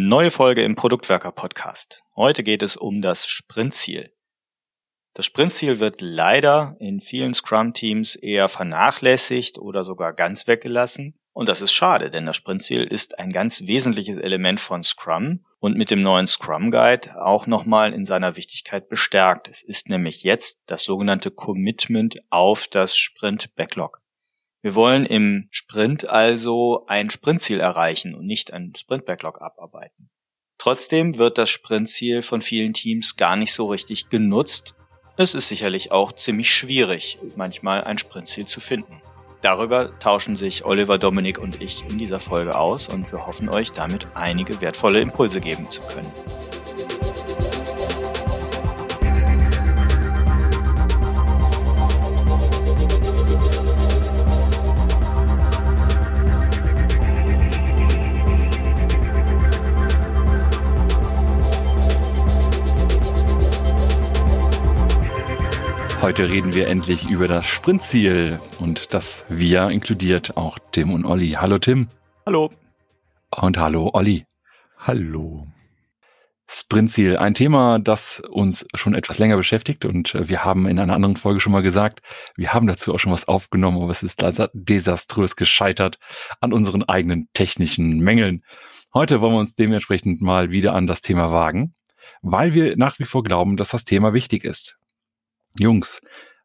Neue Folge im Produktwerker Podcast. Heute geht es um das Sprintziel. Das Sprintziel wird leider in vielen Scrum-Teams eher vernachlässigt oder sogar ganz weggelassen. Und das ist schade, denn das Sprintziel ist ein ganz wesentliches Element von Scrum und mit dem neuen Scrum Guide auch nochmal in seiner Wichtigkeit bestärkt. Es ist nämlich jetzt das sogenannte Commitment auf das Sprint Backlog. Wir wollen im Sprint also ein Sprintziel erreichen und nicht ein Sprint-Backlog abarbeiten. Trotzdem wird das Sprintziel von vielen Teams gar nicht so richtig genutzt. Es ist sicherlich auch ziemlich schwierig, manchmal ein Sprintziel zu finden. Darüber tauschen sich Oliver, Dominik und ich in dieser Folge aus und wir hoffen euch damit einige wertvolle Impulse geben zu können. Heute reden wir endlich über das Sprintziel und das Wir inkludiert auch Tim und Olli. Hallo Tim. Hallo. Und hallo Olli. Hallo. Sprintziel, ein Thema, das uns schon etwas länger beschäftigt und wir haben in einer anderen Folge schon mal gesagt, wir haben dazu auch schon was aufgenommen, aber es ist desaströs gescheitert an unseren eigenen technischen Mängeln. Heute wollen wir uns dementsprechend mal wieder an das Thema wagen, weil wir nach wie vor glauben, dass das Thema wichtig ist. Jungs,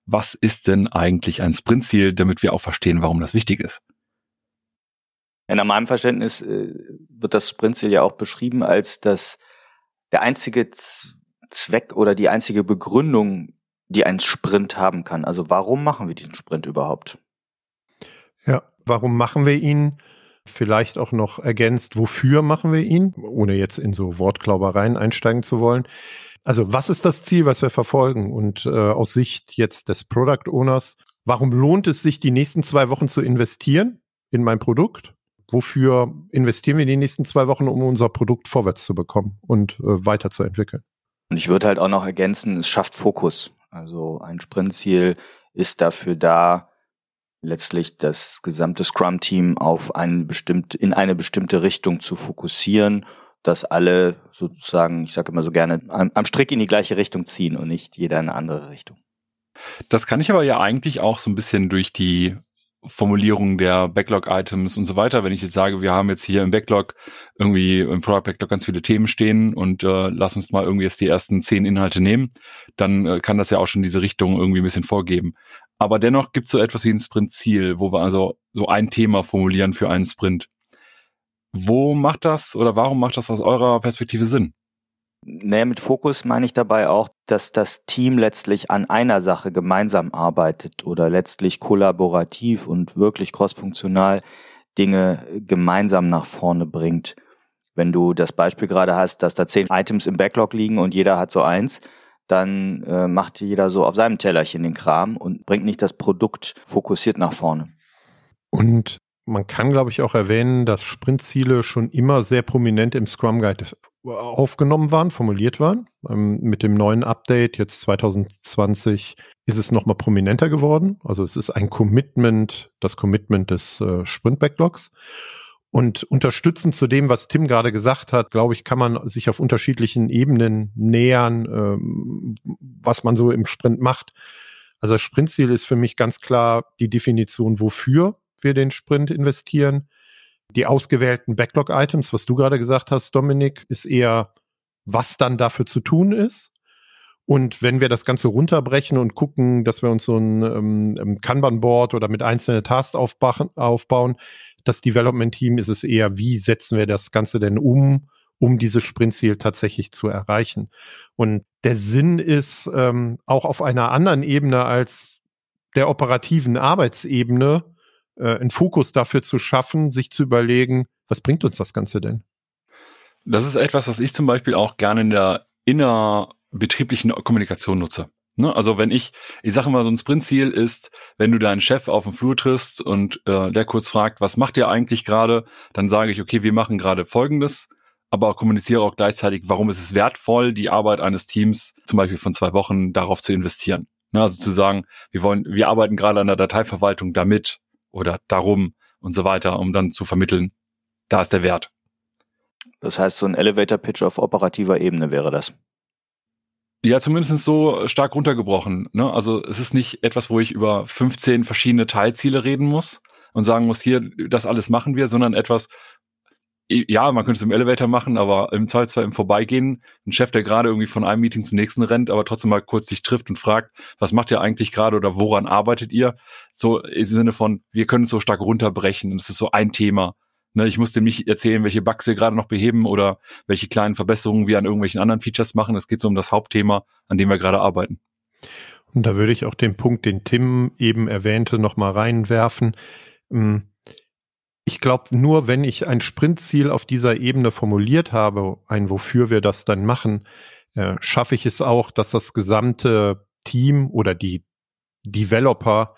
was ist denn eigentlich ein Sprintziel, damit wir auch verstehen, warum das wichtig ist? Ja, nach meinem Verständnis äh, wird das Sprintziel ja auch beschrieben als das der einzige Z Zweck oder die einzige Begründung, die ein Sprint haben kann. Also warum machen wir diesen Sprint überhaupt? Ja, warum machen wir ihn? Vielleicht auch noch ergänzt, wofür machen wir ihn, ohne jetzt in so Wortklaubereien einsteigen zu wollen. Also was ist das Ziel, was wir verfolgen? Und äh, aus Sicht jetzt des Product Owners, warum lohnt es sich, die nächsten zwei Wochen zu investieren in mein Produkt? Wofür investieren wir die nächsten zwei Wochen, um unser Produkt vorwärts zu bekommen und äh, weiterzuentwickeln? Und ich würde halt auch noch ergänzen, es schafft Fokus. Also ein Sprintziel ist dafür da, letztlich das gesamte Scrum-Team auf eine bestimmte, in eine bestimmte Richtung zu fokussieren dass alle sozusagen, ich sage immer so gerne, am, am Strick in die gleiche Richtung ziehen und nicht jeder in eine andere Richtung. Das kann ich aber ja eigentlich auch so ein bisschen durch die Formulierung der Backlog-Items und so weiter. Wenn ich jetzt sage, wir haben jetzt hier im Backlog irgendwie im Product Backlog ganz viele Themen stehen und äh, lass uns mal irgendwie jetzt die ersten zehn Inhalte nehmen, dann äh, kann das ja auch schon diese Richtung irgendwie ein bisschen vorgeben. Aber dennoch gibt es so etwas wie ein Sprint-Ziel, wo wir also so ein Thema formulieren für einen Sprint. Wo macht das oder warum macht das aus eurer Perspektive Sinn? Naja, mit Fokus meine ich dabei auch, dass das Team letztlich an einer Sache gemeinsam arbeitet oder letztlich kollaborativ und wirklich crossfunktional Dinge gemeinsam nach vorne bringt. Wenn du das Beispiel gerade hast, dass da zehn Items im Backlog liegen und jeder hat so eins, dann äh, macht jeder so auf seinem Tellerchen den Kram und bringt nicht das Produkt fokussiert nach vorne. Und man kann, glaube ich, auch erwähnen, dass Sprintziele schon immer sehr prominent im Scrum Guide aufgenommen waren, formuliert waren. Ähm, mit dem neuen Update jetzt 2020 ist es nochmal prominenter geworden. Also es ist ein Commitment, das Commitment des äh, Sprint Backlogs. Und unterstützend zu dem, was Tim gerade gesagt hat, glaube ich, kann man sich auf unterschiedlichen Ebenen nähern, ähm, was man so im Sprint macht. Also das Sprintziel ist für mich ganz klar die Definition, wofür wir den Sprint investieren. Die ausgewählten Backlog-Items, was du gerade gesagt hast, Dominik, ist eher, was dann dafür zu tun ist. Und wenn wir das Ganze runterbrechen und gucken, dass wir uns so ein ähm, Kanban-Board oder mit einzelnen Tasks aufbauen, das Development-Team ist es eher, wie setzen wir das Ganze denn um, um dieses Sprintziel tatsächlich zu erreichen. Und der Sinn ist ähm, auch auf einer anderen Ebene als der operativen Arbeitsebene äh, einen Fokus dafür zu schaffen, sich zu überlegen, was bringt uns das Ganze denn? Das ist etwas, was ich zum Beispiel auch gerne in der innerbetrieblichen Kommunikation nutze. Ne? Also wenn ich, ich sage mal, so ein Sprintziel ist, wenn du deinen Chef auf dem Flur triffst und äh, der kurz fragt, was macht ihr eigentlich gerade, dann sage ich, okay, wir machen gerade Folgendes, aber kommuniziere auch gleichzeitig, warum ist es wertvoll, die Arbeit eines Teams zum Beispiel von zwei Wochen darauf zu investieren. Ne? Also zu sagen, wir wollen, wir arbeiten gerade an der Dateiverwaltung damit oder darum und so weiter, um dann zu vermitteln, da ist der Wert. Das heißt, so ein Elevator-Pitch auf operativer Ebene wäre das. Ja, zumindest so stark runtergebrochen. Ne? Also es ist nicht etwas, wo ich über 15 verschiedene Teilziele reden muss und sagen muss, hier, das alles machen wir, sondern etwas, ja, man könnte es im Elevator machen, aber im Zweifelsfall im Vorbeigehen, ein Chef, der gerade irgendwie von einem Meeting zum nächsten rennt, aber trotzdem mal kurz sich trifft und fragt, was macht ihr eigentlich gerade oder woran arbeitet ihr? So im Sinne von, wir können es so stark runterbrechen und es ist so ein Thema. Ne, ich muss dem nicht erzählen, welche Bugs wir gerade noch beheben oder welche kleinen Verbesserungen wir an irgendwelchen anderen Features machen. Es geht so um das Hauptthema, an dem wir gerade arbeiten. Und da würde ich auch den Punkt, den Tim eben erwähnte, nochmal reinwerfen. Hm, ich glaube, nur wenn ich ein Sprintziel auf dieser Ebene formuliert habe, ein wofür wir das dann machen, äh, schaffe ich es auch, dass das gesamte Team oder die Developer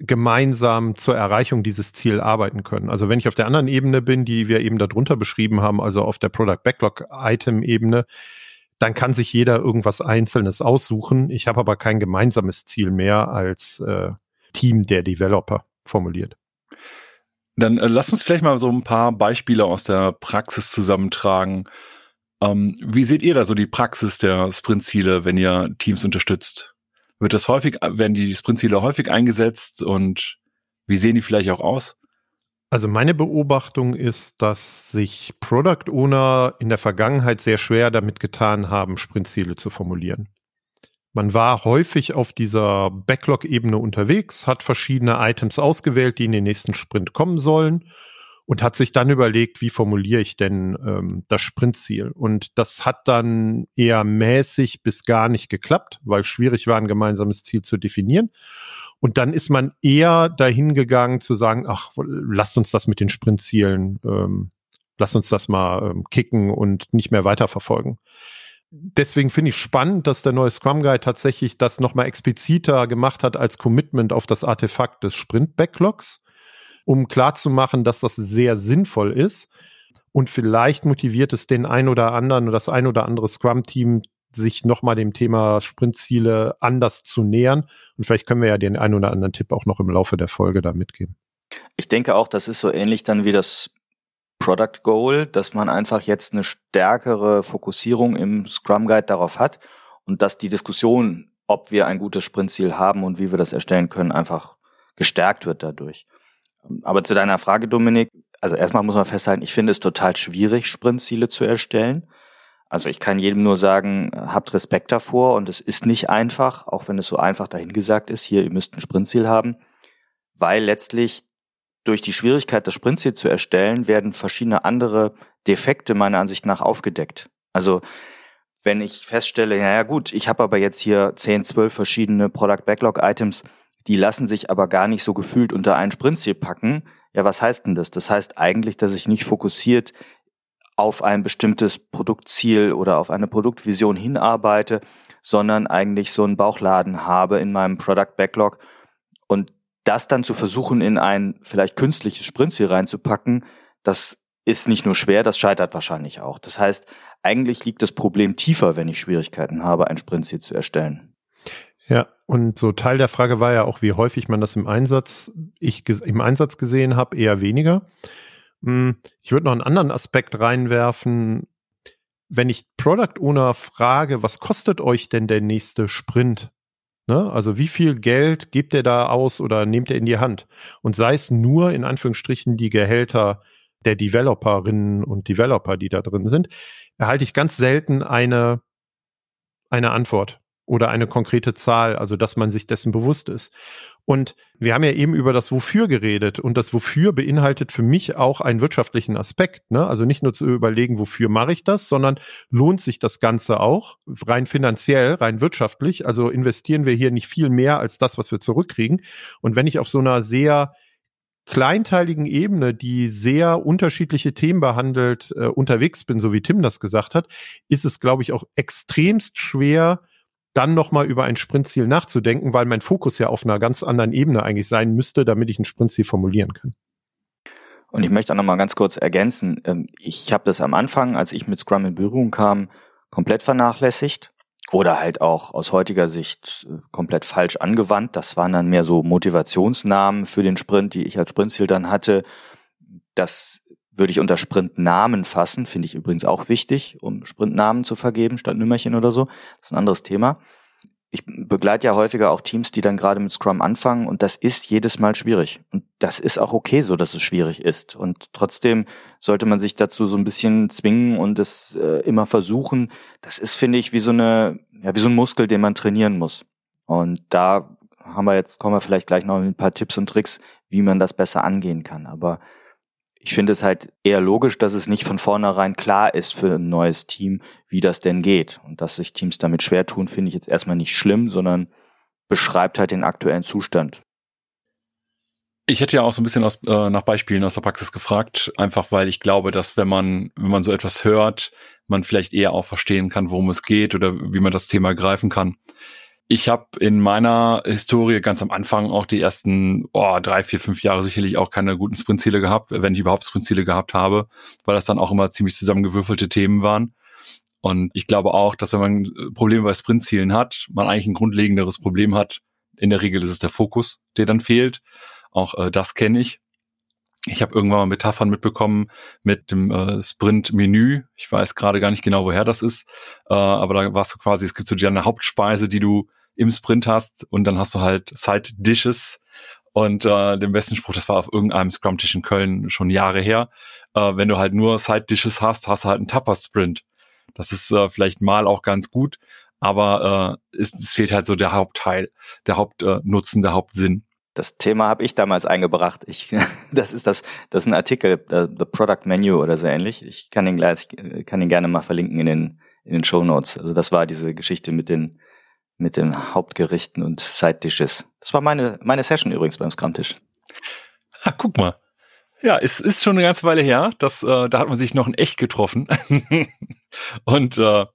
gemeinsam zur Erreichung dieses Ziel arbeiten können. Also wenn ich auf der anderen Ebene bin, die wir eben darunter beschrieben haben, also auf der Product Backlog Item Ebene, dann kann sich jeder irgendwas Einzelnes aussuchen. Ich habe aber kein gemeinsames Ziel mehr als äh, Team der Developer formuliert. Dann äh, lass uns vielleicht mal so ein paar Beispiele aus der Praxis zusammentragen. Ähm, wie seht ihr da so die Praxis der Sprintziele, wenn ihr Teams unterstützt? Wird das häufig, werden die Sprintziele häufig eingesetzt und wie sehen die vielleicht auch aus? Also meine Beobachtung ist, dass sich Product Owner in der Vergangenheit sehr schwer damit getan haben, Sprintziele zu formulieren. Man war häufig auf dieser Backlog-Ebene unterwegs, hat verschiedene Items ausgewählt, die in den nächsten Sprint kommen sollen und hat sich dann überlegt, wie formuliere ich denn ähm, das Sprintziel. Und das hat dann eher mäßig bis gar nicht geklappt, weil schwierig war, ein gemeinsames Ziel zu definieren. Und dann ist man eher dahin gegangen zu sagen, ach, lasst uns das mit den Sprintzielen, ähm, lasst uns das mal ähm, kicken und nicht mehr weiterverfolgen deswegen finde ich spannend, dass der neue Scrum Guide tatsächlich das nochmal expliziter gemacht hat als Commitment auf das Artefakt des Sprint-Backlogs, um klarzumachen, dass das sehr sinnvoll ist. Und vielleicht motiviert es den ein oder anderen oder das ein oder andere Scrum-Team, sich nochmal dem Thema Sprintziele anders zu nähern. Und vielleicht können wir ja den ein oder anderen Tipp auch noch im Laufe der Folge da mitgeben. Ich denke auch, das ist so ähnlich dann wie das Product Goal, dass man einfach jetzt eine stärkere Fokussierung im Scrum Guide darauf hat und dass die Diskussion, ob wir ein gutes Sprintziel haben und wie wir das erstellen können, einfach gestärkt wird dadurch. Aber zu deiner Frage, Dominik, also erstmal muss man festhalten, ich finde es total schwierig, Sprintziele zu erstellen. Also ich kann jedem nur sagen, habt Respekt davor und es ist nicht einfach, auch wenn es so einfach dahingesagt ist, hier, ihr müsst ein Sprintziel haben, weil letztlich durch die Schwierigkeit, das Sprintziel zu erstellen, werden verschiedene andere Defekte meiner Ansicht nach aufgedeckt. Also wenn ich feststelle, naja gut, ich habe aber jetzt hier 10, 12 verschiedene Product Backlog Items, die lassen sich aber gar nicht so gefühlt unter ein Sprintziel packen. Ja, was heißt denn das? Das heißt eigentlich, dass ich nicht fokussiert auf ein bestimmtes Produktziel oder auf eine Produktvision hinarbeite, sondern eigentlich so einen Bauchladen habe in meinem Product Backlog und das dann zu versuchen, in ein vielleicht künstliches Sprintziel reinzupacken, das ist nicht nur schwer, das scheitert wahrscheinlich auch. Das heißt, eigentlich liegt das Problem tiefer, wenn ich Schwierigkeiten habe, ein Sprintziel zu erstellen. Ja, und so Teil der Frage war ja auch, wie häufig man das im Einsatz, ich im Einsatz gesehen habe, eher weniger. Hm, ich würde noch einen anderen Aspekt reinwerfen. Wenn ich Product Owner frage, was kostet euch denn der nächste Sprint? Ne? Also wie viel Geld gebt ihr da aus oder nehmt ihr in die Hand? Und sei es nur in Anführungsstrichen die Gehälter der Developerinnen und Developer, die da drin sind, erhalte ich ganz selten eine, eine Antwort oder eine konkrete Zahl, also dass man sich dessen bewusst ist. Und wir haben ja eben über das Wofür geredet und das Wofür beinhaltet für mich auch einen wirtschaftlichen Aspekt. Ne? Also nicht nur zu überlegen, wofür mache ich das, sondern lohnt sich das Ganze auch rein finanziell, rein wirtschaftlich. Also investieren wir hier nicht viel mehr als das, was wir zurückkriegen. Und wenn ich auf so einer sehr kleinteiligen Ebene, die sehr unterschiedliche Themen behandelt, äh, unterwegs bin, so wie Tim das gesagt hat, ist es, glaube ich, auch extremst schwer, dann nochmal über ein Sprintziel nachzudenken, weil mein Fokus ja auf einer ganz anderen Ebene eigentlich sein müsste, damit ich ein Sprintziel formulieren kann. Und ich möchte auch nochmal ganz kurz ergänzen. Ähm, ich habe das am Anfang, als ich mit Scrum in Berührung kam, komplett vernachlässigt oder halt auch aus heutiger Sicht äh, komplett falsch angewandt. Das waren dann mehr so Motivationsnamen für den Sprint, die ich als Sprintziel dann hatte. Das würde ich unter Sprintnamen fassen, finde ich übrigens auch wichtig, um Sprintnamen zu vergeben statt Nümmerchen oder so. Das ist ein anderes Thema. Ich begleite ja häufiger auch Teams, die dann gerade mit Scrum anfangen und das ist jedes Mal schwierig. Und das ist auch okay so, dass es schwierig ist. Und trotzdem sollte man sich dazu so ein bisschen zwingen und es äh, immer versuchen. Das ist, finde ich, wie so eine, ja, wie so ein Muskel, den man trainieren muss. Und da haben wir jetzt, kommen wir vielleicht gleich noch mit ein paar Tipps und Tricks, wie man das besser angehen kann. Aber ich finde es halt eher logisch, dass es nicht von vornherein klar ist für ein neues Team, wie das denn geht. Und dass sich Teams damit schwer tun, finde ich jetzt erstmal nicht schlimm, sondern beschreibt halt den aktuellen Zustand. Ich hätte ja auch so ein bisschen aus, äh, nach Beispielen aus der Praxis gefragt, einfach weil ich glaube, dass wenn man, wenn man so etwas hört, man vielleicht eher auch verstehen kann, worum es geht oder wie man das Thema greifen kann. Ich habe in meiner Historie ganz am Anfang auch die ersten oh, drei, vier, fünf Jahre sicherlich auch keine guten Sprintziele gehabt, wenn ich überhaupt Sprintziele gehabt habe, weil das dann auch immer ziemlich zusammengewürfelte Themen waren. Und ich glaube auch, dass wenn man Probleme bei Sprintzielen hat, man eigentlich ein grundlegenderes Problem hat. In der Regel ist es der Fokus, der dann fehlt. Auch äh, das kenne ich. Ich habe irgendwann mal Metaphern mitbekommen mit dem äh, Sprint-Menü. Ich weiß gerade gar nicht genau, woher das ist, äh, aber da warst du quasi, es gibt so eine Hauptspeise, die du im Sprint hast und dann hast du halt Side Dishes und äh, den besten Spruch, das war auf irgendeinem Scrum-Tisch in Köln schon Jahre her. Äh, wenn du halt nur Side Dishes hast, hast du halt einen Tupper Sprint. Das ist äh, vielleicht mal auch ganz gut, aber äh, es, es fehlt halt so der Hauptteil, der Hauptnutzen, äh, der Hauptsinn. Das Thema habe ich damals eingebracht. Ich, das ist das, das ist ein Artikel, the, Product Menu oder so ähnlich. Ich kann ihn gleich, kann ihn gerne mal verlinken in den in den Show Notes. Also das war diese Geschichte mit den mit den Hauptgerichten und Side Dishes. Das war meine, meine Session übrigens beim Scrum-Tisch. Ah, guck mal. Ja, es ist schon eine ganze Weile her. Das, äh, da hat man sich noch in echt getroffen. und äh,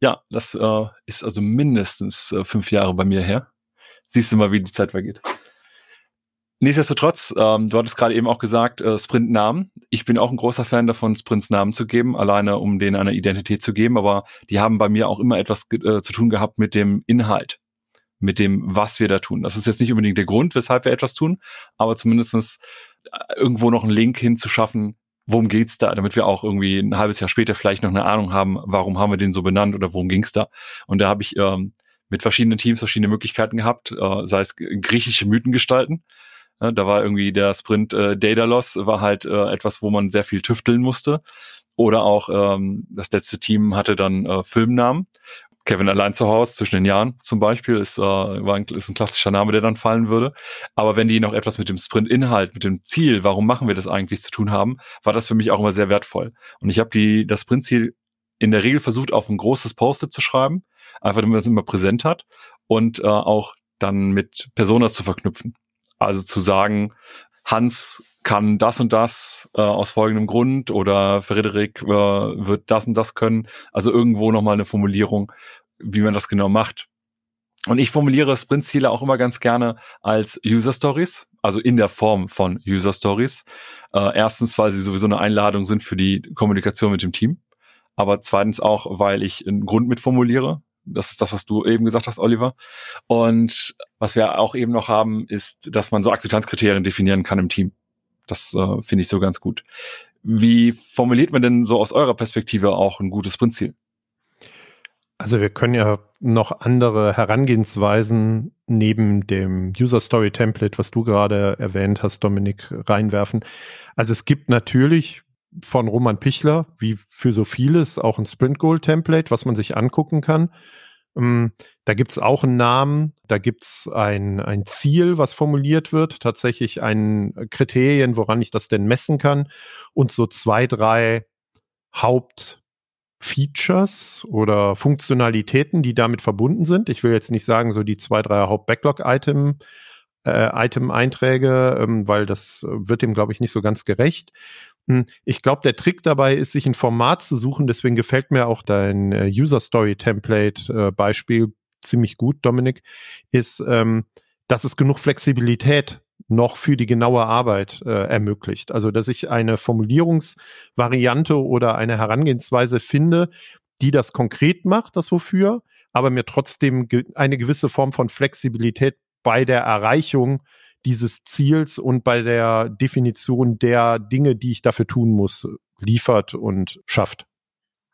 ja, das äh, ist also mindestens äh, fünf Jahre bei mir her. Siehst du mal, wie die Zeit vergeht. Nichtsdestotrotz, ähm, du hattest gerade eben auch gesagt, äh, Sprintnamen. Ich bin auch ein großer Fan davon, Sprints Namen zu geben, alleine um denen eine Identität zu geben, aber die haben bei mir auch immer etwas äh, zu tun gehabt mit dem Inhalt, mit dem, was wir da tun. Das ist jetzt nicht unbedingt der Grund, weshalb wir etwas tun, aber zumindestens äh, irgendwo noch einen Link hinzuschaffen, worum geht's da, damit wir auch irgendwie ein halbes Jahr später vielleicht noch eine Ahnung haben, warum haben wir den so benannt oder worum ging's da. Und da habe ich ähm, mit verschiedenen Teams verschiedene Möglichkeiten gehabt, äh, sei es griechische Mythen gestalten, da war irgendwie der Sprint äh, Data Loss war halt äh, etwas, wo man sehr viel tüfteln musste. Oder auch ähm, das letzte Team hatte dann äh, Filmnamen. Kevin allein zu Hause zwischen den Jahren zum Beispiel ist, äh, war ein, ist ein klassischer Name, der dann fallen würde. Aber wenn die noch etwas mit dem Sprint-Inhalt, mit dem Ziel, warum machen wir das eigentlich zu tun haben, war das für mich auch immer sehr wertvoll. Und ich habe die das Sprint-Ziel in der Regel versucht, auf ein großes Post-it zu schreiben, einfach damit man es immer präsent hat und äh, auch dann mit Personas zu verknüpfen. Also zu sagen, Hans kann das und das äh, aus folgendem Grund oder Frederik äh, wird das und das können. Also irgendwo nochmal eine Formulierung, wie man das genau macht. Und ich formuliere Sprintziele auch immer ganz gerne als User Stories, also in der Form von User Stories. Äh, erstens, weil sie sowieso eine Einladung sind für die Kommunikation mit dem Team. Aber zweitens auch, weil ich einen Grund mitformuliere. Das ist das, was du eben gesagt hast, Oliver. Und was wir auch eben noch haben, ist, dass man so Akzeptanzkriterien definieren kann im Team. Das äh, finde ich so ganz gut. Wie formuliert man denn so aus eurer Perspektive auch ein gutes Sprintziel? Also wir können ja noch andere Herangehensweisen neben dem User Story Template, was du gerade erwähnt hast, Dominik, reinwerfen. Also es gibt natürlich von Roman Pichler, wie für so vieles, auch ein Sprint Goal Template, was man sich angucken kann. Ähm, da gibt's auch einen Namen, da gibt's ein, ein Ziel, was formuliert wird, tatsächlich ein Kriterien, woran ich das denn messen kann und so zwei, drei Hauptfeatures oder Funktionalitäten, die damit verbunden sind. Ich will jetzt nicht sagen, so die zwei, drei Haupt-Backlog-Item, äh, Item-Einträge, ähm, weil das wird dem, glaube ich, nicht so ganz gerecht. Hm, ich glaube, der Trick dabei ist, sich ein Format zu suchen. Deswegen gefällt mir auch dein äh, User Story Template äh, Beispiel ziemlich gut, Dominik, ist, ähm, dass es genug Flexibilität noch für die genaue Arbeit äh, ermöglicht. Also, dass ich eine Formulierungsvariante oder eine Herangehensweise finde, die das konkret macht, das wofür, aber mir trotzdem ge eine gewisse Form von Flexibilität bei der Erreichung dieses Ziels und bei der Definition der Dinge, die ich dafür tun muss, liefert und schafft.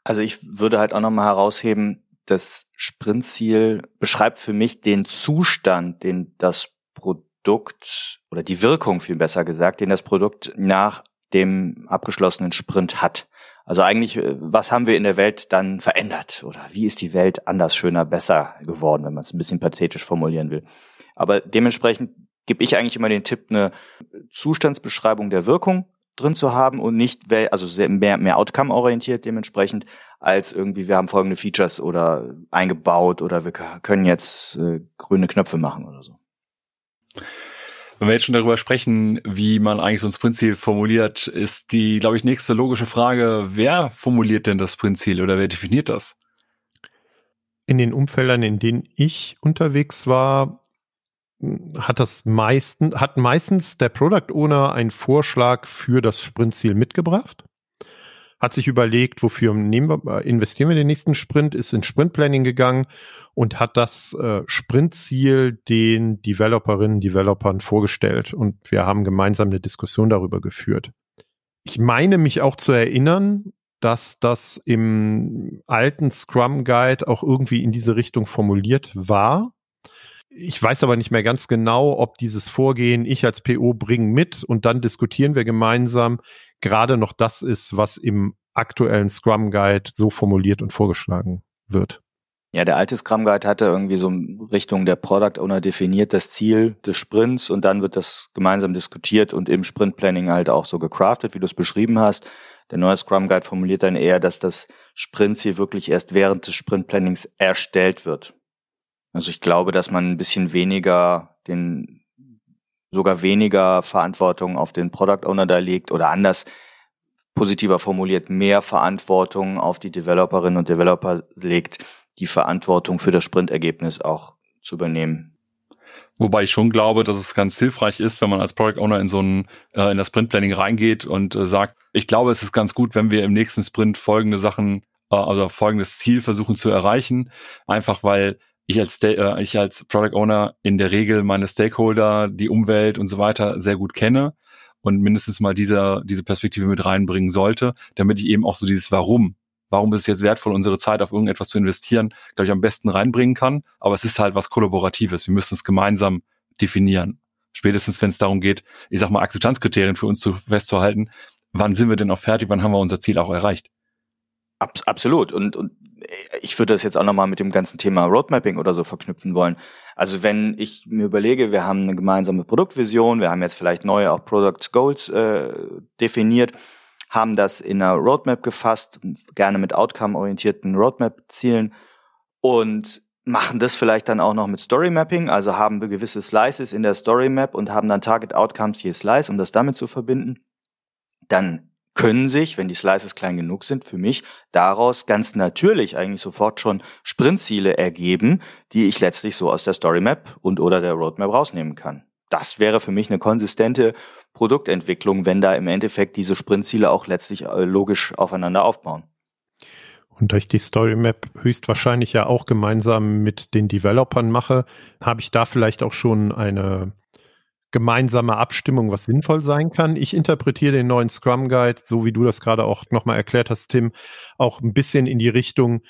Also ich würde halt auch nochmal herausheben, das Sprintziel beschreibt für mich den Zustand, den das Produkt oder die Wirkung viel besser gesagt, den das Produkt nach dem abgeschlossenen Sprint hat. Also eigentlich, äh, was haben wir in der Welt dann verändert? Oder wie ist die Welt anders, schöner, besser geworden, wenn man es ein bisschen pathetisch formulieren will? Aber dementsprechend gebe ich eigentlich immer den Tipp, eine Zustandsbeschreibung der Wirkung drin zu haben und nicht, also mehr, mehr Outcome-orientiert dementsprechend, als irgendwie, wir haben folgende Features oder eingebaut oder wir können jetzt äh, grüne Knöpfe machen oder so. Wenn wir jetzt schon darüber sprechen, wie man eigentlich so ein Sprintziel formuliert, ist die, glaube ich, nächste logische Frage, wer formuliert denn das Sprintziel oder wer definiert das? In den Umfeldern, in denen ich unterwegs war, hat das meisten, hat meistens der Product Owner einen Vorschlag für das Sprintziel mitgebracht hat sich überlegt, wofür wir, investieren wir den nächsten Sprint, ist in Sprintplanning gegangen und hat das äh, Sprintziel den Developerinnen, Developern vorgestellt und wir haben gemeinsam eine Diskussion darüber geführt. Ich meine mich auch zu erinnern, dass das im alten Scrum Guide auch irgendwie in diese Richtung formuliert war. Ich weiß aber nicht mehr ganz genau, ob dieses Vorgehen ich als PO bringen mit und dann diskutieren wir gemeinsam gerade noch das ist, was im aktuellen Scrum Guide so formuliert und vorgeschlagen wird. Ja, der alte Scrum Guide hatte irgendwie so Richtung der Product Owner definiert das Ziel des Sprints und dann wird das gemeinsam diskutiert und im Sprint Planning halt auch so gecraftet, wie du es beschrieben hast. Der neue Scrum Guide formuliert dann eher, dass das Sprintziel wirklich erst während des Sprint Plannings erstellt wird. Also ich glaube, dass man ein bisschen weniger den sogar weniger Verantwortung auf den Product Owner da legt oder anders positiver formuliert mehr Verantwortung auf die Developerinnen und Developer legt, die Verantwortung für das Sprintergebnis auch zu übernehmen. Wobei ich schon glaube, dass es ganz hilfreich ist, wenn man als Product Owner in so ein äh, in das Sprint Planning reingeht und äh, sagt, ich glaube, es ist ganz gut, wenn wir im nächsten Sprint folgende Sachen, äh, also folgendes Ziel versuchen zu erreichen, einfach weil ich als, äh, ich als Product Owner in der Regel meine Stakeholder, die Umwelt und so weiter sehr gut kenne und mindestens mal diese, diese Perspektive mit reinbringen sollte, damit ich eben auch so dieses Warum, warum ist es jetzt wertvoll, unsere Zeit auf irgendetwas zu investieren, glaube ich, am besten reinbringen kann. Aber es ist halt was Kollaboratives. Wir müssen es gemeinsam definieren. Spätestens, wenn es darum geht, ich sag mal, Akzeptanzkriterien für uns zu festzuhalten, wann sind wir denn auch fertig, wann haben wir unser Ziel auch erreicht? Abs absolut. Und, und ich würde das jetzt auch nochmal mit dem ganzen Thema Roadmapping oder so verknüpfen wollen. Also wenn ich mir überlege, wir haben eine gemeinsame Produktvision, wir haben jetzt vielleicht neue auch Product Goals äh, definiert, haben das in einer Roadmap gefasst, gerne mit outcome-orientierten Roadmap-Zielen und machen das vielleicht dann auch noch mit Story Mapping, also haben wir gewisse Slices in der Story Map und haben dann Target Outcomes je Slice, um das damit zu verbinden, dann können sich, wenn die Slices klein genug sind, für mich daraus ganz natürlich eigentlich sofort schon Sprintziele ergeben, die ich letztlich so aus der Story Map und oder der Roadmap rausnehmen kann. Das wäre für mich eine konsistente Produktentwicklung, wenn da im Endeffekt diese Sprintziele auch letztlich äh, logisch aufeinander aufbauen. Und da ich die Story Map höchstwahrscheinlich ja auch gemeinsam mit den Developern mache, habe ich da vielleicht auch schon eine gemeinsame Abstimmung, was sinnvoll sein kann. Ich interpretiere den neuen Scrum Guide, so wie du das gerade auch nochmal erklärt hast, Tim, auch ein bisschen in die Richtung,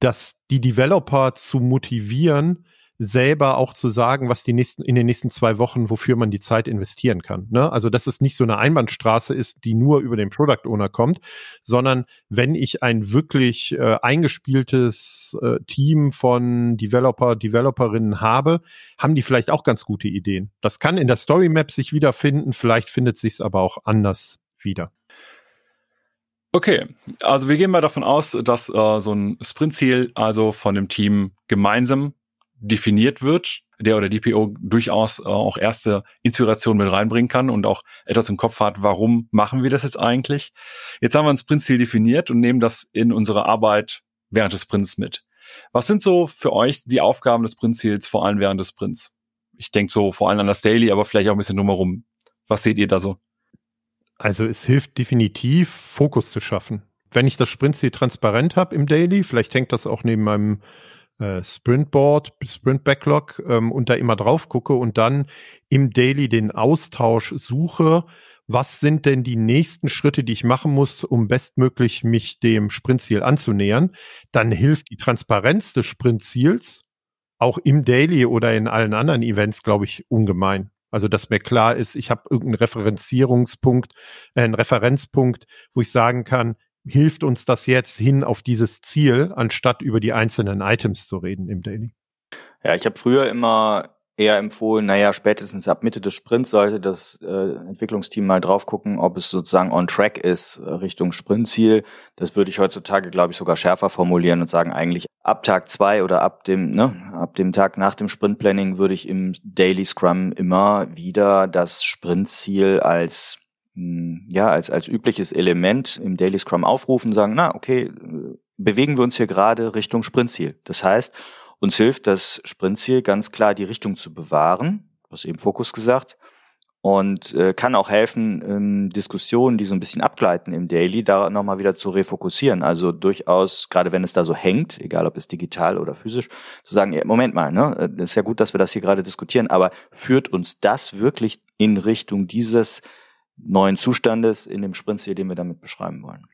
dass die Developer zu motivieren, selber auch zu sagen, was die nächsten, in den nächsten zwei Wochen, wofür man die Zeit investieren kann. Ne? Also, dass es nicht so eine Einbahnstraße ist, die nur über den Product Owner kommt, sondern wenn ich ein wirklich äh, eingespieltes äh, Team von Developer, Developerinnen habe, haben die vielleicht auch ganz gute Ideen. Das kann in der Story Map sich wiederfinden, vielleicht findet sich es aber auch anders wieder. Okay, also wir gehen mal davon aus, dass äh, so ein Sprintziel also von dem Team gemeinsam definiert wird, der oder die PO durchaus äh, auch erste Inspiration mit reinbringen kann und auch etwas im Kopf hat, warum machen wir das jetzt eigentlich? Jetzt haben wir ein Sprintziel definiert und nehmen das in unsere Arbeit während des Sprints mit. Was sind so für euch die Aufgaben des Sprintziels, vor allem während des Sprints? Ich denke so vor allem an das Daily, aber vielleicht auch ein bisschen drumherum. Was seht ihr da so? Also es hilft definitiv, Fokus zu schaffen. Wenn ich das Sprintziel transparent habe im Daily, vielleicht hängt das auch neben meinem äh, Sprintboard, Sprint Backlog ähm, und da immer drauf gucke und dann im Daily den Austausch suche. Was sind denn die nächsten Schritte, die ich machen muss, um bestmöglich mich dem Sprintziel anzunähern? Dann hilft die Transparenz des Sprintziels auch im Daily oder in allen anderen Events, glaube ich, ungemein. Also, dass mir klar ist, ich habe irgendeinen Referenzierungspunkt, äh, einen Referenzpunkt, wo ich sagen kann, hilft uns das jetzt hin auf dieses Ziel, anstatt über die einzelnen Items zu reden im Daily? Ja, ich habe früher immer eher empfohlen, naja, spätestens ab Mitte des Sprints sollte das äh, Entwicklungsteam mal drauf gucken, ob es sozusagen on track ist äh, Richtung Sprintziel. Das würde ich heutzutage, glaube ich, sogar schärfer formulieren und sagen, eigentlich ab Tag zwei oder ab dem, ne, ab dem Tag nach dem Sprintplanning würde ich im Daily Scrum immer wieder das Sprintziel als ja, als, als übliches Element im Daily Scrum aufrufen, sagen, na, okay, bewegen wir uns hier gerade Richtung Sprintziel. Das heißt, uns hilft das Sprintziel ganz klar, die Richtung zu bewahren, was eben Fokus gesagt, und äh, kann auch helfen, ähm, Diskussionen, die so ein bisschen abgleiten im Daily, da nochmal wieder zu refokussieren. Also durchaus, gerade wenn es da so hängt, egal ob es digital oder physisch, zu sagen, ja, Moment mal, ne, ist ja gut, dass wir das hier gerade diskutieren, aber führt uns das wirklich in Richtung dieses neuen Zustandes in dem Sprintziel, den wir damit beschreiben wollen.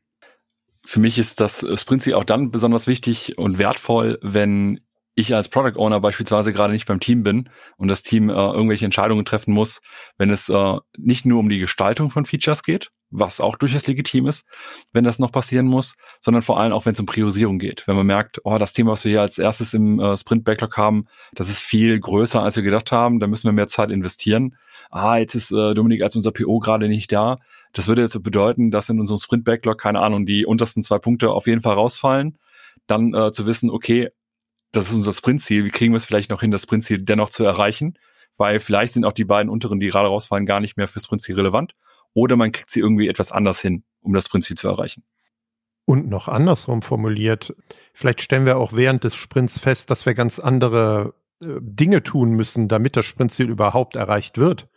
Für mich ist das Sprintziel auch dann besonders wichtig und wertvoll, wenn ich als Product Owner beispielsweise gerade nicht beim Team bin und das Team äh, irgendwelche Entscheidungen treffen muss, wenn es äh, nicht nur um die Gestaltung von Features geht, was auch durchaus legitim ist, wenn das noch passieren muss, sondern vor allem auch, wenn es um Priorisierung geht. Wenn man merkt, oh, das Thema, was wir hier als erstes im äh, Sprint-Backlog haben, das ist viel größer, als wir gedacht haben, da müssen wir mehr Zeit investieren. Ah, jetzt ist äh, Dominik als unser PO gerade nicht da. Das würde jetzt bedeuten, dass in unserem Sprint-Backlog, keine Ahnung, die untersten zwei Punkte auf jeden Fall rausfallen. Dann äh, zu wissen, okay, das ist unser Sprintziel, wie kriegen wir es vielleicht noch hin, das Sprintziel dennoch zu erreichen? Weil vielleicht sind auch die beiden unteren, die gerade rausfallen, gar nicht mehr fürs Sprintziel relevant oder man kriegt sie irgendwie etwas anders hin, um das Sprintziel zu erreichen. Und noch andersrum formuliert, vielleicht stellen wir auch während des Sprints fest, dass wir ganz andere äh, Dinge tun müssen, damit das Sprintziel überhaupt erreicht wird.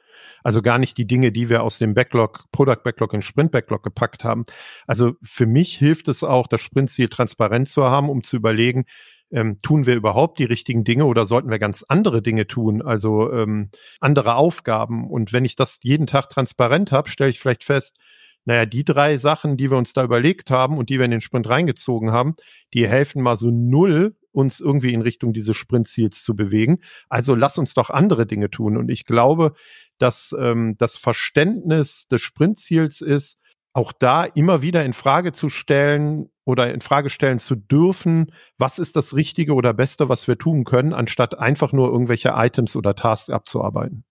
Also gar nicht die Dinge, die wir aus dem Backlog, Product Backlog in Sprint Backlog gepackt haben. Also für mich hilft es auch, das Sprintziel transparent zu haben, um zu überlegen, ähm, tun wir überhaupt die richtigen Dinge oder sollten wir ganz andere Dinge tun, also ähm, andere Aufgaben. Und wenn ich das jeden Tag transparent habe, stelle ich vielleicht fest, naja, die drei Sachen, die wir uns da überlegt haben und die wir in den Sprint reingezogen haben, die helfen mal so null, uns irgendwie in Richtung dieses Sprintziels zu bewegen. Also lass uns doch andere Dinge tun. Und ich glaube, dass ähm, das Verständnis des Sprintziels ist, auch da immer wieder in Frage zu stellen oder in Frage stellen zu dürfen, was ist das Richtige oder Beste, was wir tun können, anstatt einfach nur irgendwelche Items oder Tasks abzuarbeiten.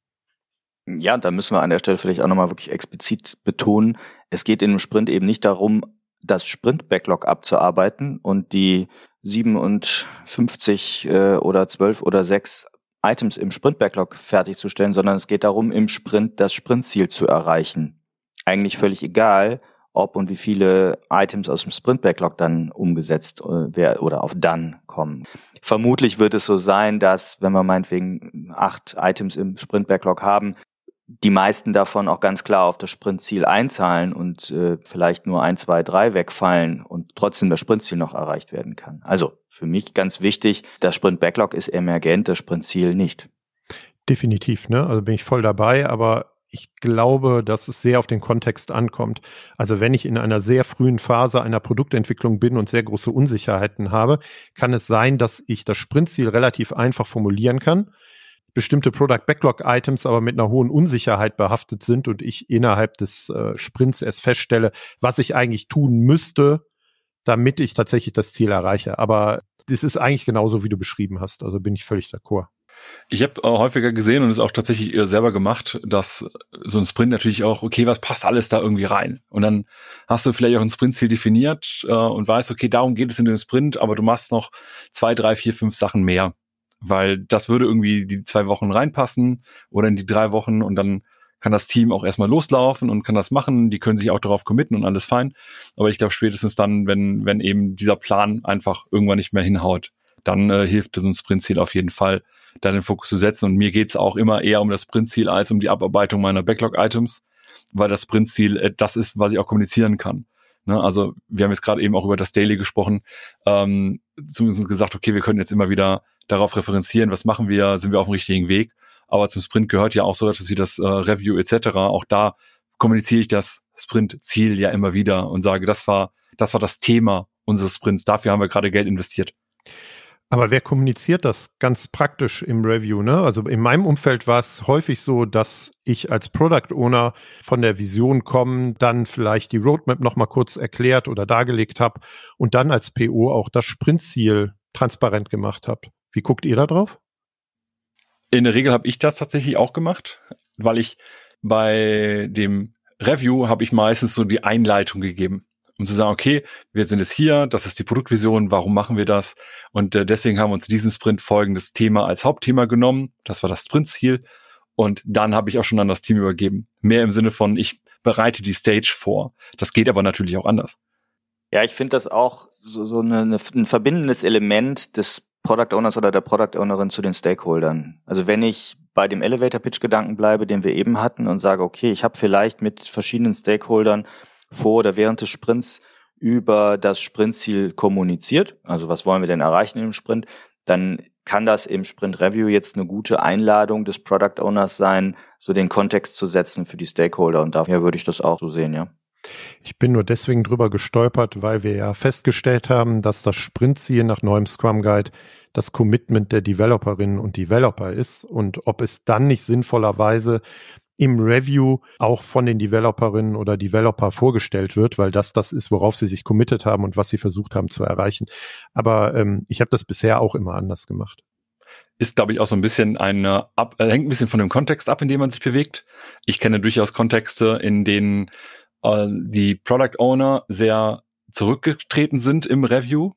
Ja, da müssen wir an der Stelle vielleicht auch nochmal wirklich explizit betonen, es geht in einem Sprint eben nicht darum, das Sprint-Backlog abzuarbeiten und die 57 äh, oder 12 oder 6 Items im Sprint-Backlog fertigzustellen, sondern es geht darum, im Sprint das Sprintziel zu erreichen eigentlich völlig egal, ob und wie viele Items aus dem Sprint Backlog dann umgesetzt äh, oder auf Done kommen. Vermutlich wird es so sein, dass wenn wir meinetwegen acht Items im Sprint Backlog haben, die meisten davon auch ganz klar auf das Sprintziel einzahlen und äh, vielleicht nur ein, zwei, drei wegfallen und trotzdem das Sprintziel noch erreicht werden kann. Also für mich ganz wichtig, das Sprint Backlog ist emergent, das Sprintziel nicht. Definitiv, ne? Also bin ich voll dabei, aber ich glaube, dass es sehr auf den Kontext ankommt. Also wenn ich in einer sehr frühen Phase einer Produktentwicklung bin und sehr große Unsicherheiten habe, kann es sein, dass ich das Sprintziel relativ einfach formulieren kann, bestimmte Product Backlog Items aber mit einer hohen Unsicherheit behaftet sind und ich innerhalb des äh, Sprints erst feststelle, was ich eigentlich tun müsste, damit ich tatsächlich das Ziel erreiche. Aber das ist eigentlich genauso, wie du beschrieben hast. Also bin ich völlig d'accord. Ich habe äh, häufiger gesehen und es auch tatsächlich äh, selber gemacht, dass so ein Sprint natürlich auch, okay, was passt alles da irgendwie rein? Und dann hast du vielleicht auch ein Sprintziel definiert äh, und weißt, okay, darum geht es in dem Sprint, aber du machst noch zwei, drei, vier, fünf Sachen mehr. Weil das würde irgendwie die zwei Wochen reinpassen oder in die drei Wochen und dann kann das Team auch erstmal loslaufen und kann das machen. Die können sich auch darauf committen und alles fein. Aber ich glaube, spätestens dann, wenn, wenn eben dieser Plan einfach irgendwann nicht mehr hinhaut, dann äh, hilft so ein Sprintziel auf jeden Fall, da den Fokus zu setzen. Und mir geht's auch immer eher um das Sprintziel als um die Abarbeitung meiner Backlog-Items, weil das Sprintziel äh, das ist, was ich auch kommunizieren kann. Ne? Also wir haben jetzt gerade eben auch über das Daily gesprochen, ähm, zumindest gesagt, okay, wir können jetzt immer wieder darauf referenzieren, was machen wir, sind wir auf dem richtigen Weg. Aber zum Sprint gehört ja auch so etwas wie das äh, Review etc. Auch da kommuniziere ich das Sprint-Ziel ja immer wieder und sage, das war, das war das Thema unseres Sprints. Dafür haben wir gerade Geld investiert. Aber wer kommuniziert das ganz praktisch im Review? Ne? Also in meinem Umfeld war es häufig so, dass ich als Product Owner von der Vision kommen, dann vielleicht die Roadmap nochmal kurz erklärt oder dargelegt habe und dann als PO auch das Sprintziel transparent gemacht habe. Wie guckt ihr da drauf? In der Regel habe ich das tatsächlich auch gemacht, weil ich bei dem Review habe ich meistens so die Einleitung gegeben um zu sagen, okay, wir sind jetzt hier, das ist die Produktvision, warum machen wir das? Und äh, deswegen haben wir uns diesen Sprint folgendes Thema als Hauptthema genommen. Das war das Sprintziel. Und dann habe ich auch schon an das Team übergeben. Mehr im Sinne von, ich bereite die Stage vor. Das geht aber natürlich auch anders. Ja, ich finde das auch so, so eine, eine, ein verbindendes Element des Product Owners oder der Product Ownerin zu den Stakeholdern. Also wenn ich bei dem Elevator Pitch Gedanken bleibe, den wir eben hatten und sage, okay, ich habe vielleicht mit verschiedenen Stakeholdern vor oder während des Sprints über das Sprintziel kommuniziert, also was wollen wir denn erreichen im Sprint, dann kann das im Sprint Review jetzt eine gute Einladung des Product Owners sein, so den Kontext zu setzen für die Stakeholder. Und daher würde ich das auch so sehen, ja. Ich bin nur deswegen drüber gestolpert, weil wir ja festgestellt haben, dass das Sprintziel nach neuem Scrum Guide das Commitment der Developerinnen und Developer ist und ob es dann nicht sinnvollerweise im Review auch von den Developerinnen oder Developer vorgestellt wird, weil das das ist, worauf sie sich committed haben und was sie versucht haben zu erreichen. Aber ähm, ich habe das bisher auch immer anders gemacht. Ist, glaube ich, auch so ein bisschen eine, ab, äh, hängt ein bisschen von dem Kontext ab, in dem man sich bewegt. Ich kenne durchaus Kontexte, in denen äh, die Product Owner sehr zurückgetreten sind im Review,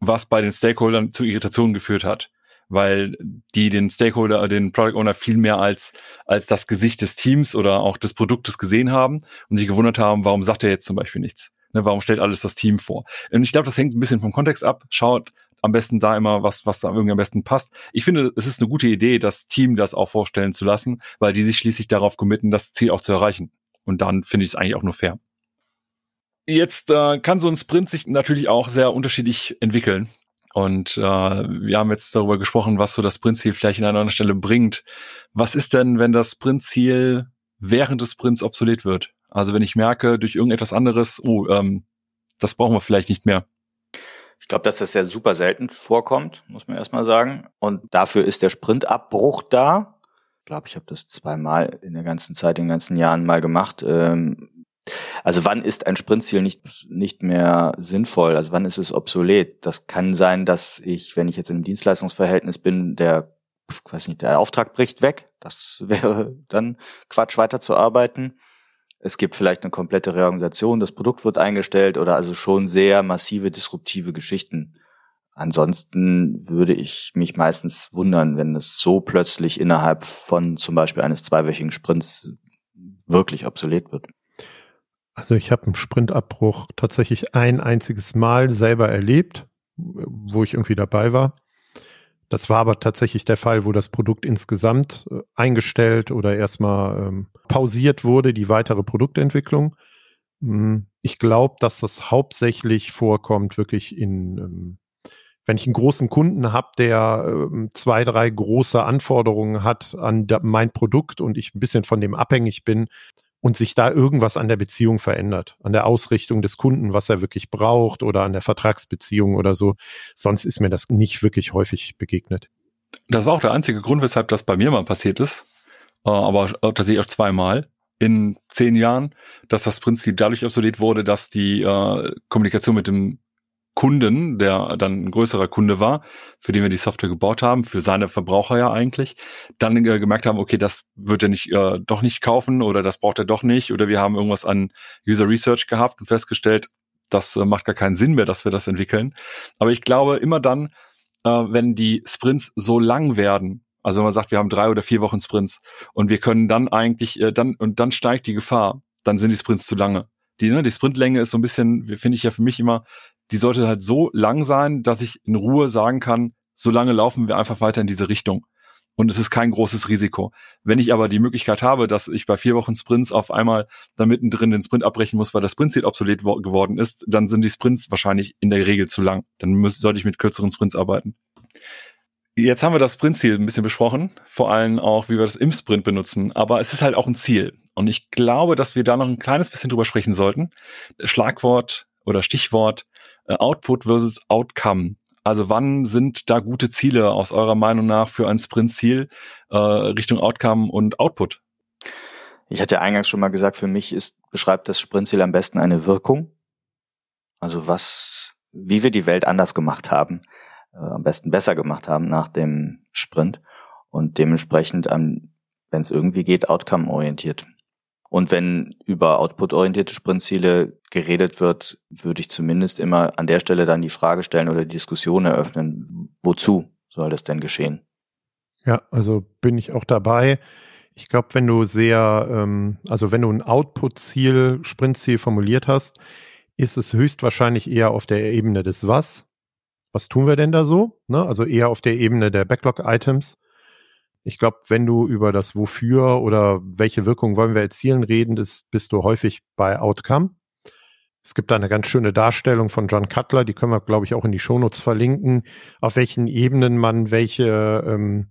was bei den Stakeholdern zu Irritationen geführt hat weil die den Stakeholder, den Product Owner viel mehr als, als das Gesicht des Teams oder auch des Produktes gesehen haben und sich gewundert haben, warum sagt er jetzt zum Beispiel nichts? Ne, warum stellt alles das Team vor? Und ich glaube, das hängt ein bisschen vom Kontext ab. Schaut am besten da immer, was, was da irgendwie am besten passt. Ich finde, es ist eine gute Idee, das Team das auch vorstellen zu lassen, weil die sich schließlich darauf committen, das Ziel auch zu erreichen. Und dann finde ich es eigentlich auch nur fair. Jetzt äh, kann so ein Sprint sich natürlich auch sehr unterschiedlich entwickeln. Und äh, wir haben jetzt darüber gesprochen, was so das Sprintziel vielleicht in einer anderen Stelle bringt. Was ist denn, wenn das Sprintziel während des Sprints obsolet wird? Also wenn ich merke, durch irgendetwas anderes, oh, ähm, das brauchen wir vielleicht nicht mehr. Ich glaube, dass das ja super selten vorkommt, muss man erstmal sagen. Und dafür ist der Sprintabbruch da. Ich glaube, ich habe das zweimal in der ganzen Zeit, in den ganzen Jahren mal gemacht. Ähm, also wann ist ein Sprintziel nicht, nicht mehr sinnvoll? Also wann ist es obsolet? Das kann sein, dass ich, wenn ich jetzt in einem Dienstleistungsverhältnis bin, der, weiß nicht, der Auftrag bricht weg. Das wäre dann Quatsch, weiterzuarbeiten. Es gibt vielleicht eine komplette Reorganisation, das Produkt wird eingestellt oder also schon sehr massive disruptive Geschichten. Ansonsten würde ich mich meistens wundern, wenn es so plötzlich innerhalb von zum Beispiel eines zweiwöchigen Sprints wirklich obsolet wird. Also ich habe einen Sprintabbruch tatsächlich ein einziges Mal selber erlebt, wo ich irgendwie dabei war. Das war aber tatsächlich der Fall, wo das Produkt insgesamt äh, eingestellt oder erstmal ähm, pausiert wurde, die weitere Produktentwicklung. Hm, ich glaube, dass das hauptsächlich vorkommt, wirklich in, ähm, wenn ich einen großen Kunden habe, der ähm, zwei, drei große Anforderungen hat an mein Produkt und ich ein bisschen von dem abhängig bin, und sich da irgendwas an der Beziehung verändert, an der Ausrichtung des Kunden, was er wirklich braucht oder an der Vertragsbeziehung oder so. Sonst ist mir das nicht wirklich häufig begegnet. Das war auch der einzige Grund, weshalb das bei mir mal passiert ist, äh, aber tatsächlich auch zweimal in zehn Jahren, dass das Prinzip dadurch obsolet wurde, dass die äh, Kommunikation mit dem Kunden, der dann ein größerer Kunde war, für den wir die Software gebaut haben, für seine Verbraucher ja eigentlich, dann äh, gemerkt haben, okay, das wird er nicht äh, doch nicht kaufen oder das braucht er doch nicht oder wir haben irgendwas an User Research gehabt und festgestellt, das äh, macht gar keinen Sinn mehr, dass wir das entwickeln. Aber ich glaube, immer dann, äh, wenn die Sprints so lang werden, also wenn man sagt, wir haben drei oder vier Wochen Sprints und wir können dann eigentlich, äh, dann und dann steigt die Gefahr, dann sind die Sprints zu lange. Die, ne, die Sprintlänge ist so ein bisschen, finde ich ja für mich immer die sollte halt so lang sein, dass ich in Ruhe sagen kann, so lange laufen wir einfach weiter in diese Richtung. und es ist kein großes Risiko. Wenn ich aber die Möglichkeit habe, dass ich bei vier Wochen Sprints auf einmal da mittendrin den Sprint abbrechen muss, weil das Sprintziel obsolet geworden ist, dann sind die Sprints wahrscheinlich in der Regel zu lang. Dann muss, sollte ich mit kürzeren Sprints arbeiten. Jetzt haben wir das Sprintziel ein bisschen besprochen, vor allem auch, wie wir das im Sprint benutzen, aber es ist halt auch ein Ziel. Und ich glaube, dass wir da noch ein kleines bisschen drüber sprechen sollten. Schlagwort oder Stichwort Output versus Outcome. Also wann sind da gute Ziele aus eurer Meinung nach für ein Sprintziel äh, Richtung Outcome und Output? Ich hatte eingangs schon mal gesagt, für mich ist, beschreibt das Sprintziel am besten eine Wirkung. Also was, wie wir die Welt anders gemacht haben, äh, am besten besser gemacht haben nach dem Sprint und dementsprechend, wenn es irgendwie geht, outcome-orientiert. Und wenn über output-orientierte Sprintziele geredet wird, würde ich zumindest immer an der Stelle dann die Frage stellen oder die Diskussion eröffnen, wozu soll das denn geschehen? Ja, also bin ich auch dabei. Ich glaube, wenn du sehr, ähm, also wenn du ein Output-Ziel, Sprintziel formuliert hast, ist es höchstwahrscheinlich eher auf der Ebene des Was. Was tun wir denn da so? Ne? Also eher auf der Ebene der Backlog-Items. Ich glaube, wenn du über das Wofür oder welche Wirkung wollen wir erzielen reden, bist du häufig bei Outcome. Es gibt da eine ganz schöne Darstellung von John Cutler, die können wir, glaube ich, auch in die Shownotes verlinken, auf welchen Ebenen man welche ähm,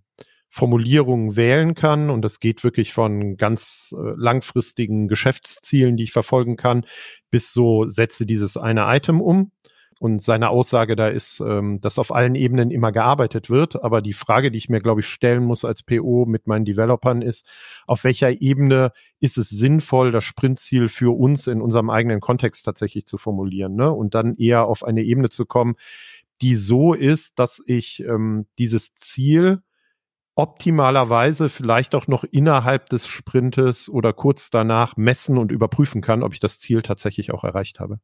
Formulierungen wählen kann. Und das geht wirklich von ganz äh, langfristigen Geschäftszielen, die ich verfolgen kann, bis so setze dieses eine Item um. Und seine Aussage da ist, ähm, dass auf allen Ebenen immer gearbeitet wird. Aber die Frage, die ich mir, glaube ich, stellen muss als PO mit meinen Developern ist, auf welcher Ebene ist es sinnvoll, das Sprintziel für uns in unserem eigenen Kontext tatsächlich zu formulieren? Ne? Und dann eher auf eine Ebene zu kommen, die so ist, dass ich ähm, dieses Ziel optimalerweise vielleicht auch noch innerhalb des Sprintes oder kurz danach messen und überprüfen kann, ob ich das Ziel tatsächlich auch erreicht habe.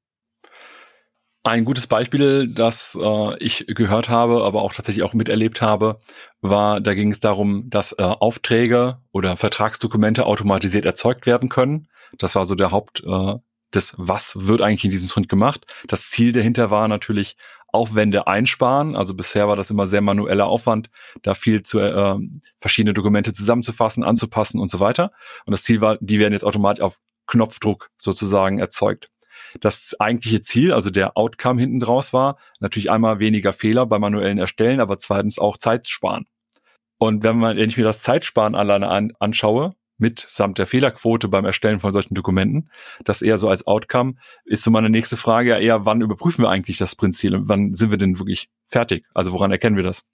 Ein gutes Beispiel, das äh, ich gehört habe, aber auch tatsächlich auch miterlebt habe, war, da ging es darum, dass äh, Aufträge oder Vertragsdokumente automatisiert erzeugt werden können. Das war so der Haupt äh, des, was wird eigentlich in diesem Sprint gemacht. Das Ziel dahinter war natürlich Aufwände einsparen. Also bisher war das immer sehr manueller Aufwand, da viel zu äh, verschiedene Dokumente zusammenzufassen, anzupassen und so weiter. Und das Ziel war, die werden jetzt automatisch auf Knopfdruck sozusagen erzeugt das eigentliche Ziel, also der Outcome hinten draus war, natürlich einmal weniger Fehler beim manuellen Erstellen, aber zweitens auch Zeit sparen. Und wenn man, wenn ich mir das Zeitsparen alleine an, anschaue, mitsamt der Fehlerquote beim Erstellen von solchen Dokumenten, das eher so als Outcome, ist so meine nächste Frage ja eher, wann überprüfen wir eigentlich das Sprintziel und wann sind wir denn wirklich fertig? Also woran erkennen wir das?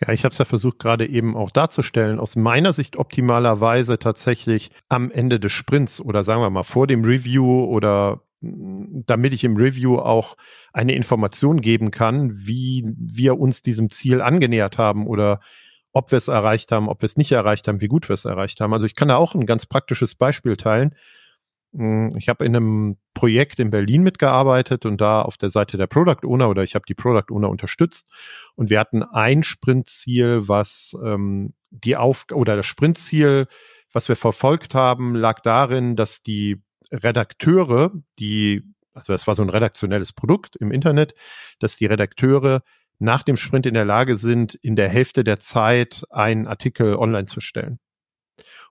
Ja, ich habe es ja versucht gerade eben auch darzustellen. Aus meiner Sicht optimalerweise tatsächlich am Ende des Sprints oder sagen wir mal vor dem Review oder damit ich im Review auch eine Information geben kann, wie wir uns diesem Ziel angenähert haben oder ob wir es erreicht haben, ob wir es nicht erreicht haben, wie gut wir es erreicht haben. Also ich kann da auch ein ganz praktisches Beispiel teilen. Ich habe in einem Projekt in Berlin mitgearbeitet und da auf der Seite der Product Owner oder ich habe die Product Owner unterstützt und wir hatten ein Sprintziel, was ähm, die Auf oder das Sprintziel, was wir verfolgt haben, lag darin, dass die Redakteure, die, also das war so ein redaktionelles Produkt im Internet, dass die Redakteure nach dem Sprint in der Lage sind, in der Hälfte der Zeit einen Artikel online zu stellen.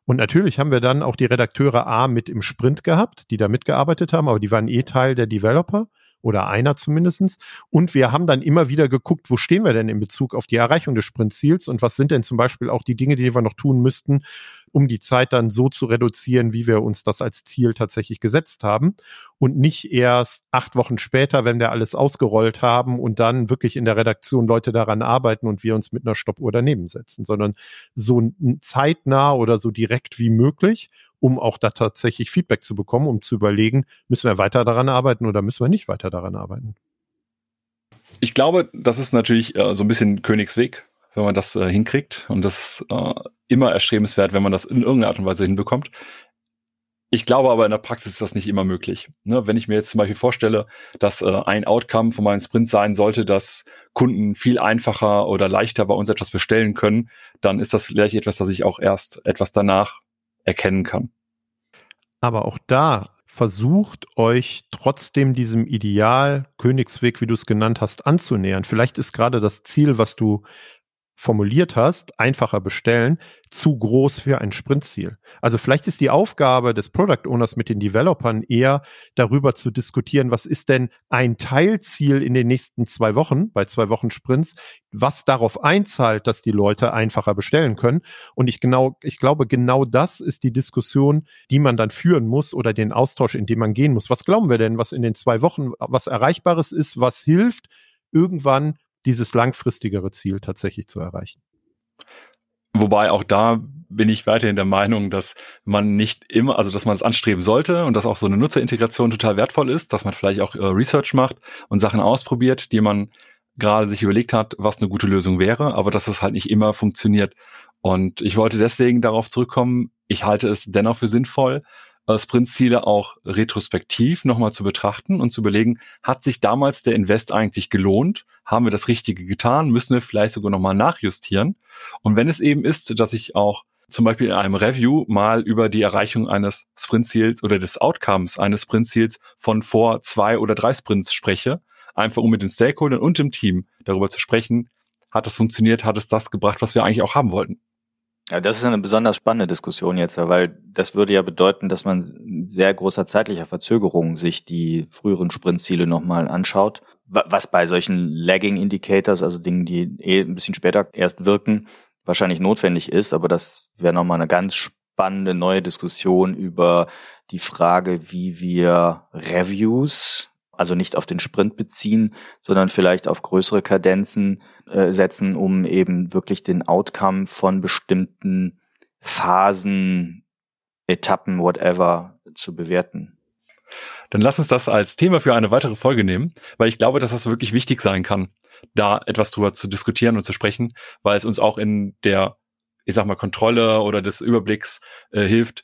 Und natürlich haben wir dann auch die Redakteure A mit im Sprint gehabt, die da mitgearbeitet haben, aber die waren eh Teil der Developer oder einer zumindestens. Und wir haben dann immer wieder geguckt, wo stehen wir denn in Bezug auf die Erreichung des Sprintziels und was sind denn zum Beispiel auch die Dinge, die wir noch tun müssten, um die Zeit dann so zu reduzieren, wie wir uns das als Ziel tatsächlich gesetzt haben und nicht erst acht Wochen später, wenn wir alles ausgerollt haben und dann wirklich in der Redaktion Leute daran arbeiten und wir uns mit einer Stoppuhr daneben setzen, sondern so zeitnah oder so direkt wie möglich, um auch da tatsächlich Feedback zu bekommen, um zu überlegen, müssen wir weiter daran arbeiten oder müssen wir nicht weiter daran arbeiten. Ich glaube, das ist natürlich äh, so ein bisschen Königsweg wenn man das äh, hinkriegt. Und das ist äh, immer erstrebenswert, wenn man das in irgendeiner Art und Weise hinbekommt. Ich glaube aber in der Praxis ist das nicht immer möglich. Ne, wenn ich mir jetzt zum Beispiel vorstelle, dass äh, ein Outcome von meinem Sprint sein sollte, dass Kunden viel einfacher oder leichter bei uns etwas bestellen können, dann ist das vielleicht etwas, das ich auch erst etwas danach erkennen kann. Aber auch da versucht euch trotzdem diesem Ideal Königsweg, wie du es genannt hast, anzunähern. Vielleicht ist gerade das Ziel, was du formuliert hast, einfacher bestellen, zu groß für ein Sprintziel. Also vielleicht ist die Aufgabe des Product Owners mit den Developern eher darüber zu diskutieren, was ist denn ein Teilziel in den nächsten zwei Wochen, bei zwei Wochen Sprints, was darauf einzahlt, dass die Leute einfacher bestellen können. Und ich genau, ich glaube, genau das ist die Diskussion, die man dann führen muss oder den Austausch, in dem man gehen muss. Was glauben wir denn, was in den zwei Wochen was Erreichbares ist, was hilft, irgendwann dieses langfristigere Ziel tatsächlich zu erreichen. Wobei auch da bin ich weiterhin der Meinung, dass man nicht immer, also dass man es anstreben sollte und dass auch so eine Nutzerintegration total wertvoll ist, dass man vielleicht auch äh, Research macht und Sachen ausprobiert, die man gerade sich überlegt hat, was eine gute Lösung wäre, aber dass es halt nicht immer funktioniert. Und ich wollte deswegen darauf zurückkommen, ich halte es dennoch für sinnvoll, Sprintziele auch retrospektiv nochmal zu betrachten und zu überlegen, hat sich damals der Invest eigentlich gelohnt? Haben wir das Richtige getan? Müssen wir vielleicht sogar nochmal nachjustieren? Und wenn es eben ist, dass ich auch zum Beispiel in einem Review mal über die Erreichung eines Sprintziels oder des Outcomes eines Sprintziels von vor zwei oder drei Sprints spreche, einfach um mit den Stakeholdern und dem Team darüber zu sprechen, hat das funktioniert, hat es das gebracht, was wir eigentlich auch haben wollten. Ja, das ist eine besonders spannende Diskussion jetzt, weil das würde ja bedeuten, dass man sehr großer zeitlicher Verzögerung sich die früheren Sprintziele nochmal anschaut. Was bei solchen Lagging Indicators, also Dingen, die eh ein bisschen später erst wirken, wahrscheinlich notwendig ist. Aber das wäre nochmal eine ganz spannende neue Diskussion über die Frage, wie wir Reviews also nicht auf den Sprint beziehen, sondern vielleicht auf größere Kadenzen äh, setzen, um eben wirklich den Outcome von bestimmten Phasen, Etappen, whatever zu bewerten. Dann lass uns das als Thema für eine weitere Folge nehmen, weil ich glaube, dass das wirklich wichtig sein kann, da etwas drüber zu diskutieren und zu sprechen, weil es uns auch in der, ich sag mal, Kontrolle oder des Überblicks äh, hilft,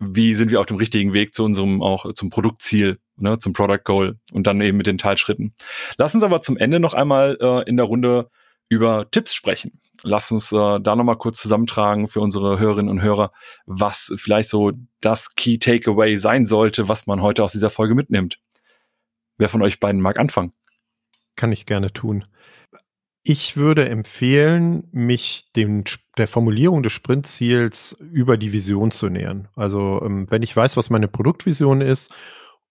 wie sind wir auf dem richtigen Weg zu unserem auch zum Produktziel, ne, zum Product Goal und dann eben mit den Teilschritten. Lass uns aber zum Ende noch einmal äh, in der Runde über Tipps sprechen. Lass uns äh, da nochmal kurz zusammentragen für unsere Hörerinnen und Hörer, was vielleicht so das Key Takeaway sein sollte, was man heute aus dieser Folge mitnimmt. Wer von euch beiden mag anfangen? Kann ich gerne tun. Ich würde empfehlen, mich dem, der Formulierung des Sprintziels über die Vision zu nähern. Also ähm, wenn ich weiß, was meine Produktvision ist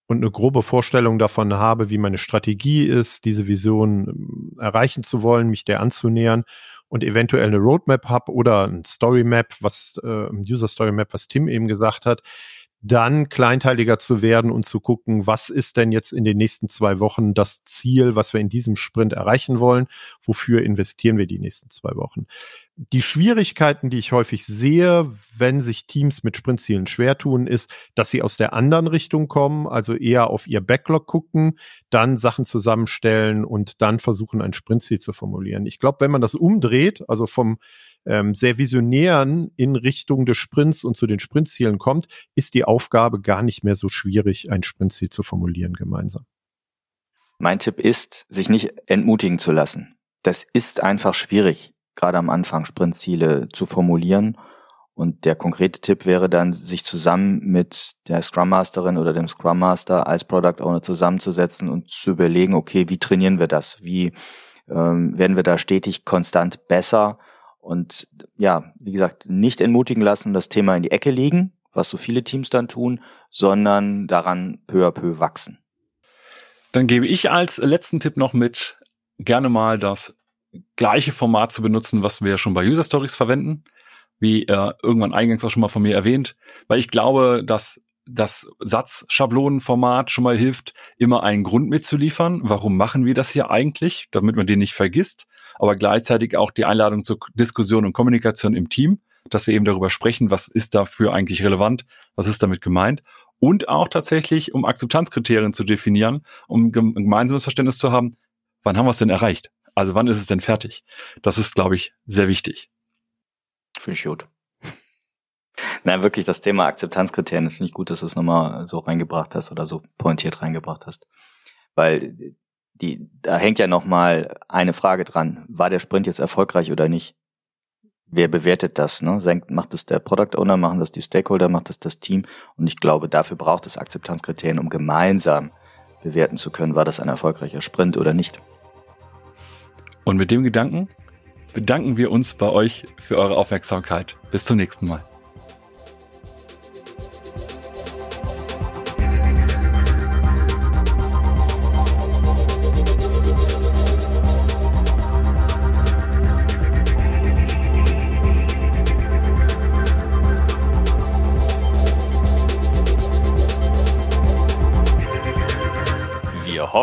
und eine grobe Vorstellung davon habe, wie meine Strategie ist, diese Vision ähm, erreichen zu wollen, mich der anzunähern und eventuell eine Roadmap habe oder ein Story Map, was äh, User Story Map, was Tim eben gesagt hat, dann kleinteiliger zu werden und zu gucken, was ist denn jetzt in den nächsten zwei Wochen das Ziel, was wir in diesem Sprint erreichen wollen, wofür investieren wir die nächsten zwei Wochen. Die Schwierigkeiten, die ich häufig sehe, wenn sich Teams mit Sprintzielen schwer tun, ist, dass sie aus der anderen Richtung kommen, also eher auf ihr Backlog gucken, dann Sachen zusammenstellen und dann versuchen, ein Sprintziel zu formulieren. Ich glaube, wenn man das umdreht, also vom ähm, sehr visionären in Richtung des Sprints und zu den Sprintzielen kommt, ist die Aufgabe gar nicht mehr so schwierig, ein Sprintziel zu formulieren gemeinsam. Mein Tipp ist, sich nicht entmutigen zu lassen. Das ist einfach schwierig, gerade am Anfang Sprintziele zu formulieren. Und der konkrete Tipp wäre dann, sich zusammen mit der Scrum Masterin oder dem Scrum Master als Product Owner zusammenzusetzen und zu überlegen, okay, wie trainieren wir das? Wie ähm, werden wir da stetig konstant besser? Und ja, wie gesagt, nicht entmutigen lassen, das Thema in die Ecke legen, was so viele Teams dann tun, sondern daran peu à peu wachsen. Dann gebe ich als letzten Tipp noch mit, gerne mal das gleiche Format zu benutzen, was wir schon bei User Stories verwenden, wie äh, irgendwann eingangs auch schon mal von mir erwähnt, weil ich glaube, dass das Satzschablonenformat schon mal hilft, immer einen Grund mitzuliefern. Warum machen wir das hier eigentlich? Damit man den nicht vergisst aber gleichzeitig auch die Einladung zur Diskussion und Kommunikation im Team, dass wir eben darüber sprechen, was ist dafür eigentlich relevant, was ist damit gemeint und auch tatsächlich, um Akzeptanzkriterien zu definieren, um ein gemeinsames Verständnis zu haben, wann haben wir es denn erreicht? Also wann ist es denn fertig? Das ist, glaube ich, sehr wichtig. Finde ich gut. Nein, wirklich das Thema Akzeptanzkriterien, finde ich gut, dass du es nochmal so reingebracht hast oder so pointiert reingebracht hast. Weil die, da hängt ja nochmal eine Frage dran. War der Sprint jetzt erfolgreich oder nicht? Wer bewertet das? Ne? Macht es der Product Owner, machen das die Stakeholder, macht das das Team? Und ich glaube, dafür braucht es Akzeptanzkriterien, um gemeinsam bewerten zu können, war das ein erfolgreicher Sprint oder nicht. Und mit dem Gedanken bedanken wir uns bei euch für eure Aufmerksamkeit. Bis zum nächsten Mal.